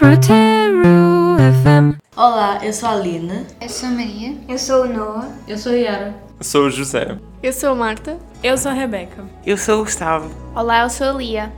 Brotero FM. Olá, eu sou a Aline. Eu sou a Maria. Eu sou o Noah. Eu sou a Yara. Eu sou o José. Eu sou a Marta. Eu sou a Rebeca. Eu sou o Gustavo. Olá, eu sou a Lia.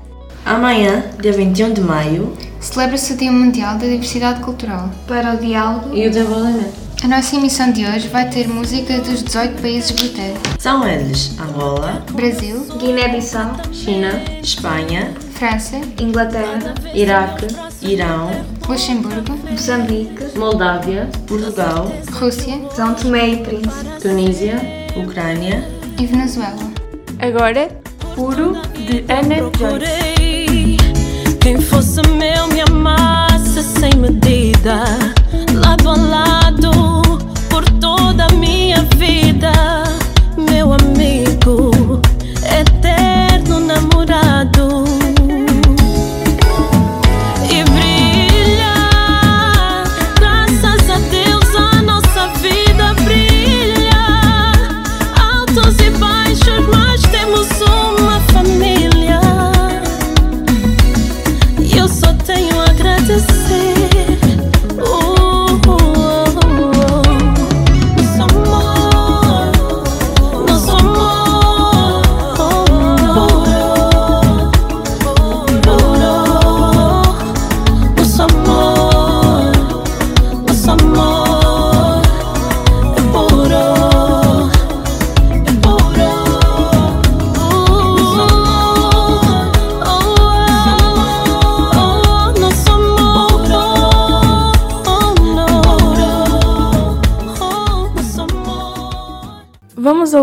Amanhã, dia 21 de maio, celebra-se o Dia Mundial da Diversidade Cultural. Para o diálogo e o desenvolvimento. A nossa emissão de hoje vai ter música dos 18 países Brotero. São eles Angola, Brasil, Guiné-Bissau, China, Espanha, França, Inglaterra, Iraque, Irão, Luxemburgo, Moçambique, Moldávia, Portugal, Rússia, São Tomé e Príncipe, Tunísia, Ucrânia e Venezuela. Agora, Puro de Ana Joyce.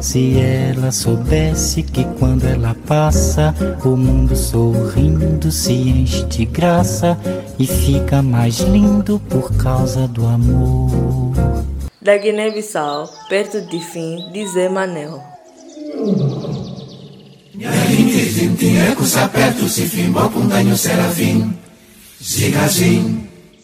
Ah, se ela soubesse que quando ela passa, o mundo sorrindo se enche de graça e fica mais lindo por causa do amor. da Guiné-Bissau, perto de Fim, de Zé Manel. Mundo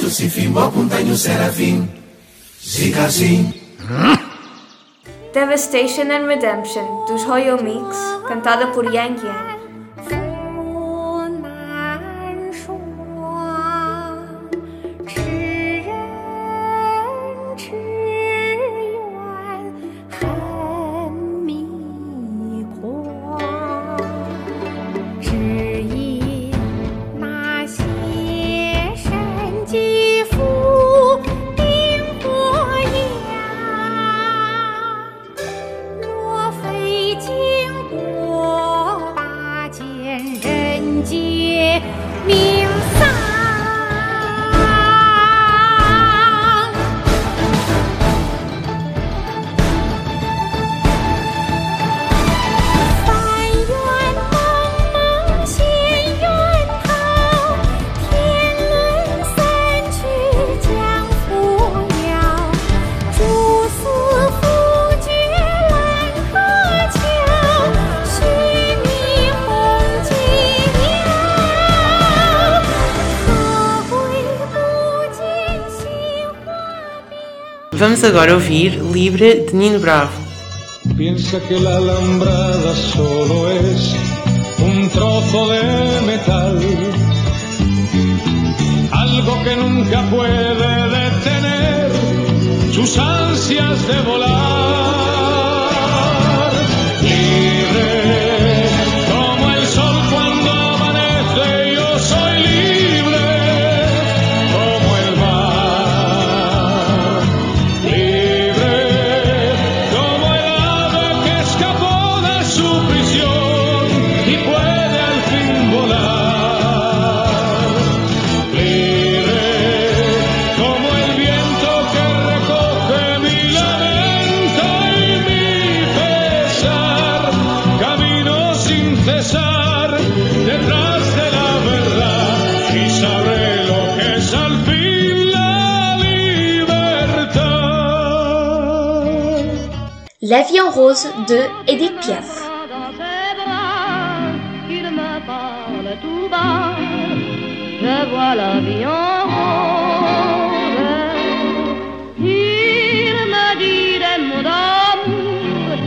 anos e fim. Bo puntanho será fim. Siga assim. Hum. Devastation and Redemption, dos Royal Mix, cantada por Yang Yang. Vamos agora ouvir Libre de Nino Bravo. Piensa que la alambrada solo es un trozo de metal, algo que nunca puede detener sus ansias de volar. Rose de Edith Piaf. Je vois la vie en rose. Il me dit des mots d'amour,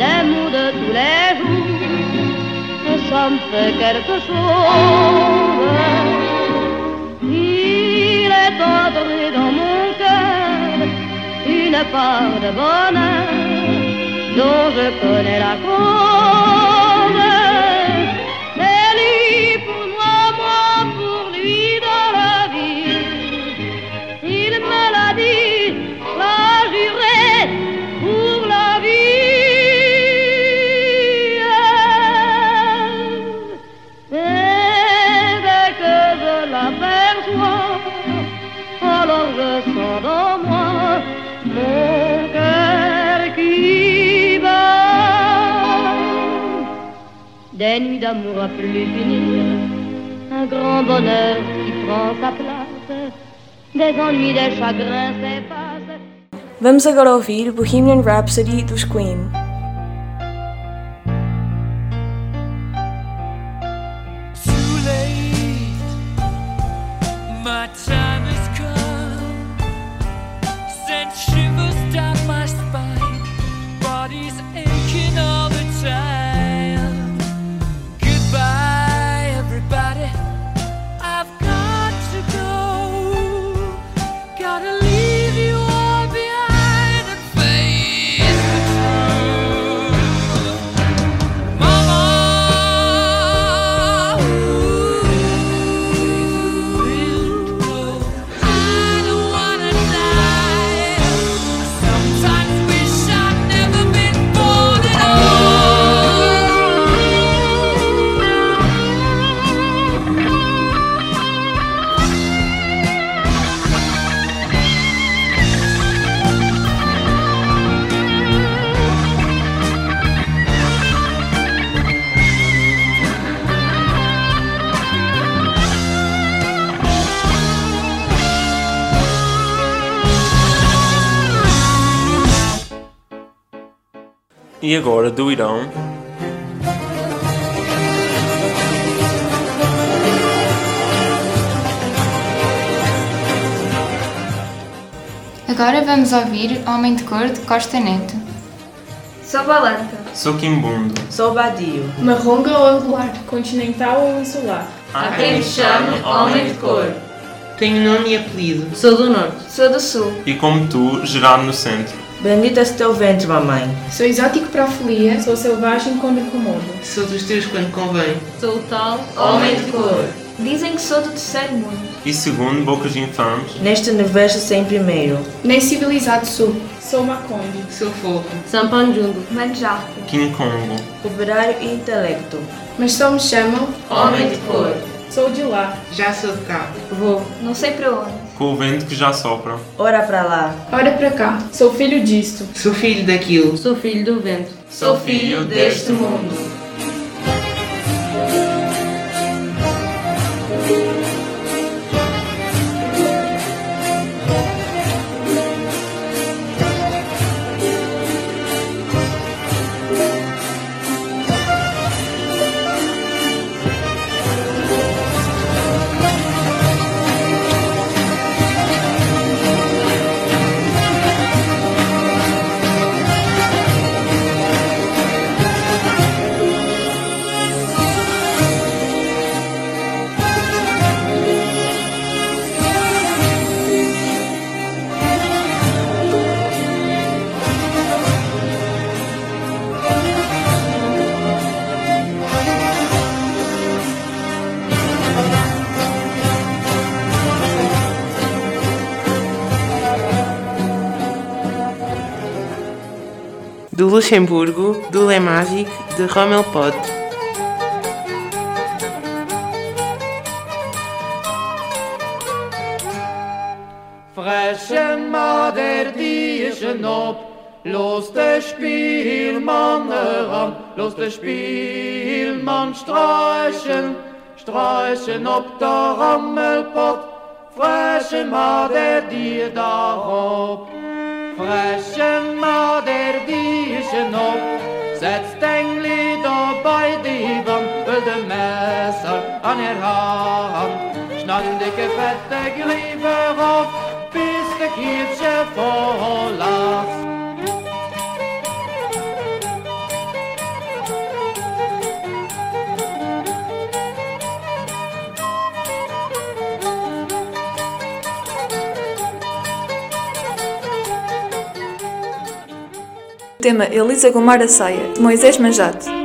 des mots de tous les jours. Et ça me fait quelque chose. Il est entré dans mon cœur une part de bonheur dont je connais la cause. Des nuits d'amour à plus finir, un grand bonheur qui prend sa place, des ennuis, des chagrins s'effacent. Vamos agora ouvir Bohemian Rhapsody dos Queen. E agora do Irão, Agora vamos ouvir Homem de Cor de Costa Neto. Sou Balanta. sou Quimbundo. Sou Badio. Marronga ou angular, continental ou insular. Há quem me chame Homem de Cor. Tenho nome e apelido. Sou do Norte. Sou do Sul. E como tu, gerado no centro. Bendito és teu ventre, mamãe. Sou exótico para a folia, sou selvagem quando incomodo. Sou dos teus quando convém. Sou o tal Homem de Cor. Dizem que sou do terceiro mundo. E segundo bocas infames, Neste universo sem primeiro. Nem civilizado sou. Sou Maconde. Sou fogo. Sampanjungo. Manjaco. King Kongo. Operário e intelecto. Mas só me chamam Homem de Cor. Sou de lá. Já sou de cá. Vou. Não sei para onde. Com o vento que já sopra. Ora para lá. Ora para cá. Sou filho disto. Sou filho daquilo. Sou filho do vento. Sou filho deste mundo. Luxemburgo, do Le Magique, de Rommel Pot. Mader Dieschen op, los de Spielmann heran, los de Spielmann streichen, streichen op der Rammelpot, Freschen Mader dir darop. Freschen Mader Dieschen op, setzt Engli da bei die Wand, will de Messer an ihr Hand, schnappen dicke fette Griefe auf, bis de Kirche voll Tema Elisa Gomar a Saia, de Moisés Manjate.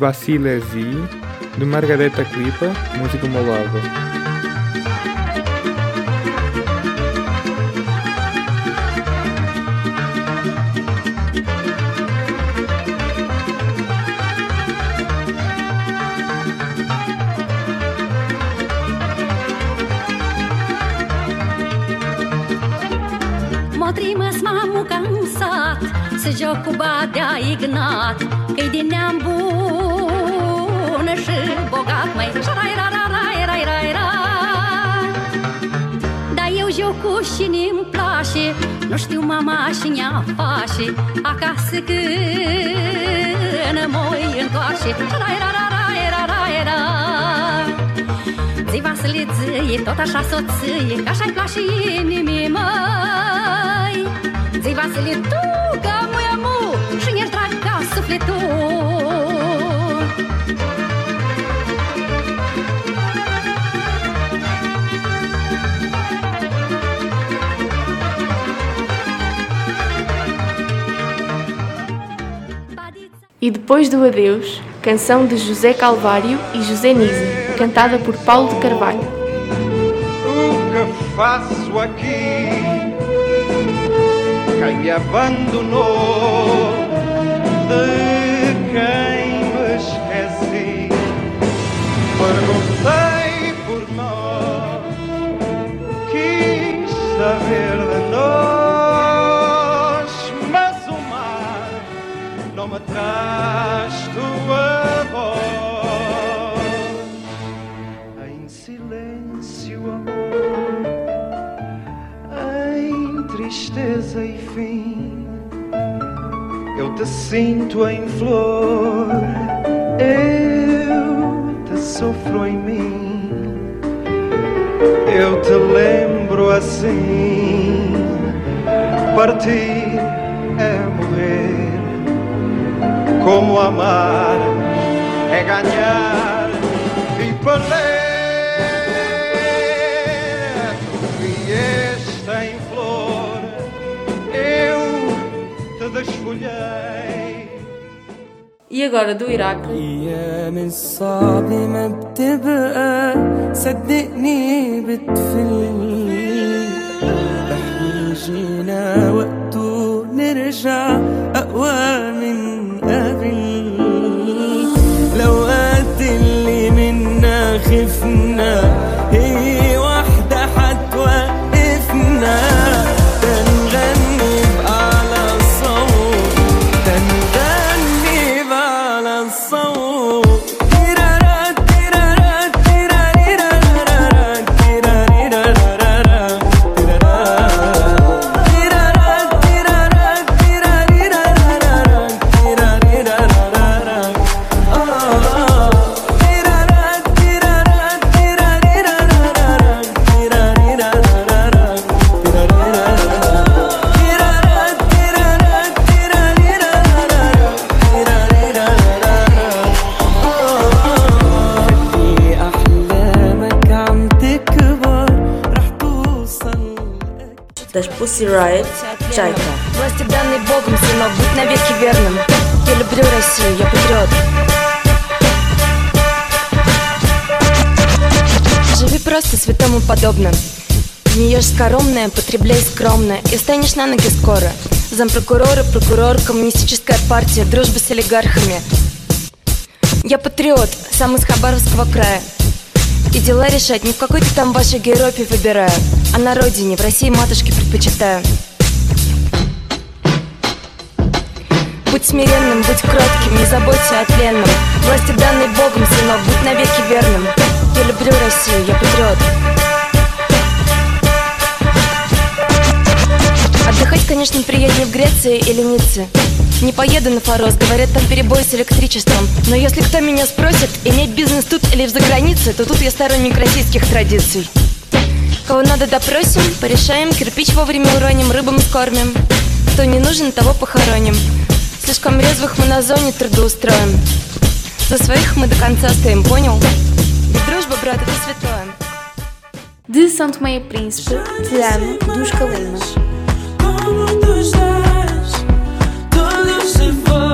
Zi Vacile Zi, de Margareta Clipa, música molava. Motrimă m-am cansat Să joc cu badea ignat Că-i din neam bun bogat Mai rai ra ra rai rai rai ra Dar eu joc cu și mi place Nu știu mama și nea face. Acasă când mă întoarce Rai ra ra rai ra rai ra. Zi Vasile ție, tot așa soție Că așa-i place inimii măi. Zi Vasile, tu că mu amu Și ești drag ca sufletul E depois do adeus, canção de José Calvário e José Nise, cantada por Paulo de Carvalho. O que faço aqui? Quem abandonou? é morrer, como amar é ganhar e perder. Tu vieste em flor, eu te desfolhei. E agora do Iraque. أيام الصعب ما بتبقى صدقني بتفل بحكي جينا وقته نرجع أقوى من قبل لو قد اللي منا خفنا das Pussy Riot, Чайка. Власти данной Богом, сынок, будь навеки верным. Я люблю Россию, я патриот. Живи просто святому подобно. Гниешь скоромное, потребляй скромно И станешь на ноги скоро Зампрокурора, прокурор, коммунистическая партия Дружба с олигархами Я патриот, сам из Хабаровского края И дела решать не в какой-то там вашей Европе выбираю на родине, в России матушке предпочитаю. Будь смиренным, будь кротким, не заботься о тленном Власти данной Богом, сынок, будь навеки верным. Я люблю Россию, я патриот. Отдыхать, конечно, приятнее в Греции или Ницце. Не поеду на Форос, говорят, там перебои с электричеством. Но если кто меня спросит, иметь бизнес тут или в загранице То тут я сторонник российских традиций Кого надо допросим, порешаем, кирпич вовремя уроним, рыбам скормим Кто не нужен, того похороним. Слишком резвых мы на зоне трудоустроим. За своих мы до конца стоим, понял? Дружба, брат, это святое. De São Tomé e Príncipe, Te Amo, dos Calimas. Como tu estás? Se foi,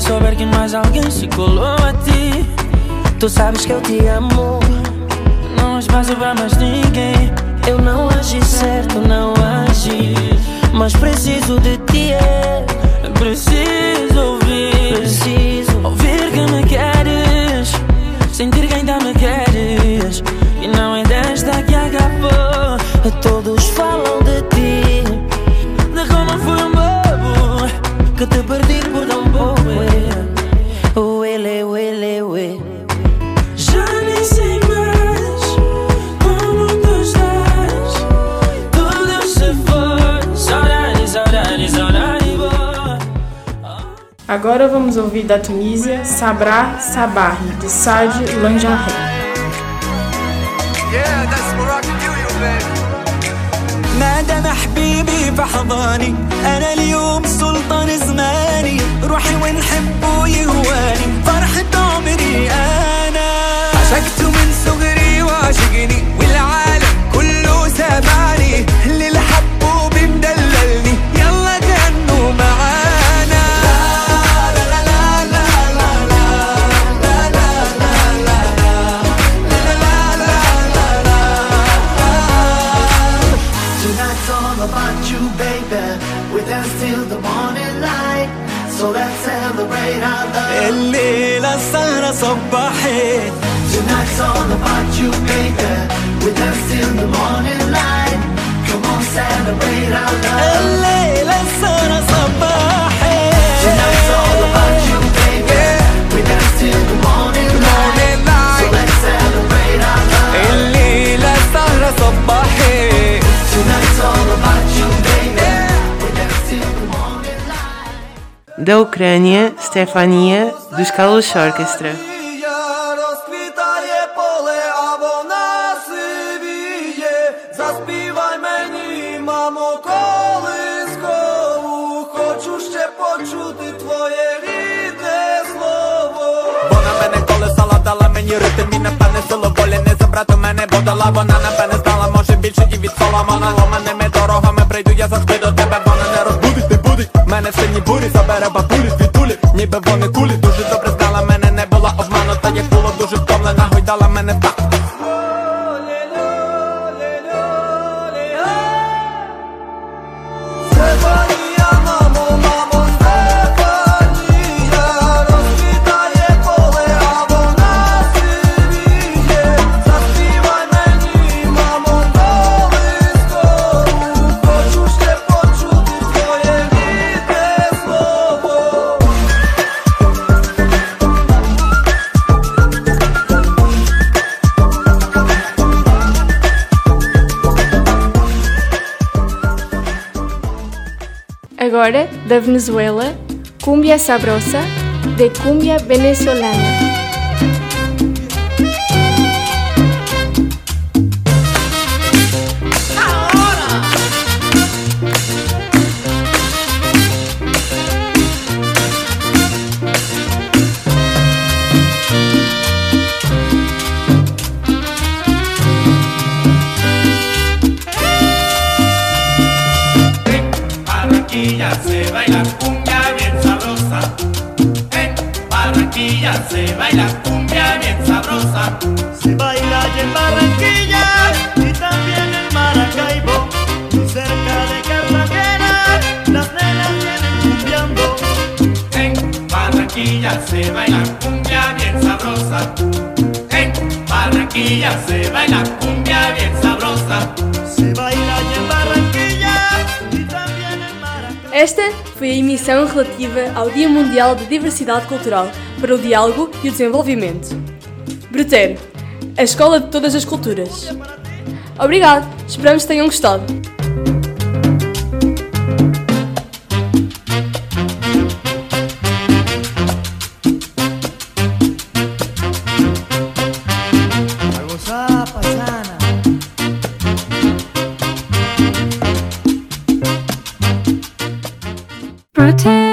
se souber que mais alguém se colou a ti. Tu sabes que eu te amo. Não espaço pra mais ninguém. Eu não agi certo, não agi. Mas preciso de ti, é. Preciso ouvir. Preciso ouvir que me queres. Sentir que ainda me queres. E não é desta que acabou. Todos falam de ti. De como fui um bobo. Que te perdi Agora vamos ouvir da Tunísia Sabra Sabahi, de Saad Lanjarre. Yeah, that's Moroccan Union, baby. ما دام حبيبي في حضاني انا اليوم سلطان زماني روحي ونحبه يهواني فرحة عمري انا عشقته من صغري وعشقني Da Ucrânia, Stefania, dos Kalush Orchestra. розквітає поле, а вона сивіє. Заспівай мені, мамо, колискову. Хочу ще почути твоє рідне слово. Вона мене колесала, дала мені ритм і напевне силу волі не забрати мене, бо дала вона напевне знала, може більше і від Соломона Ломаними дорогами прийду, я завжди Zabera batury, wituli, niebawone kuli Agora, da Venezuela, Cumbia Sabrosa, de Cumbia Venezolana. Sabrosa. En Barranquilla se baila cumbia bien sabrosa. Se baila en Barranquilla e também em Maracaibo. Esta foi a emissão relativa ao Dia Mundial da Diversidade Cultural para o Diálogo e o Desenvolvimento. Brutero, a escola de todas as culturas. Obrigado, esperamos que tenham gostado. pretend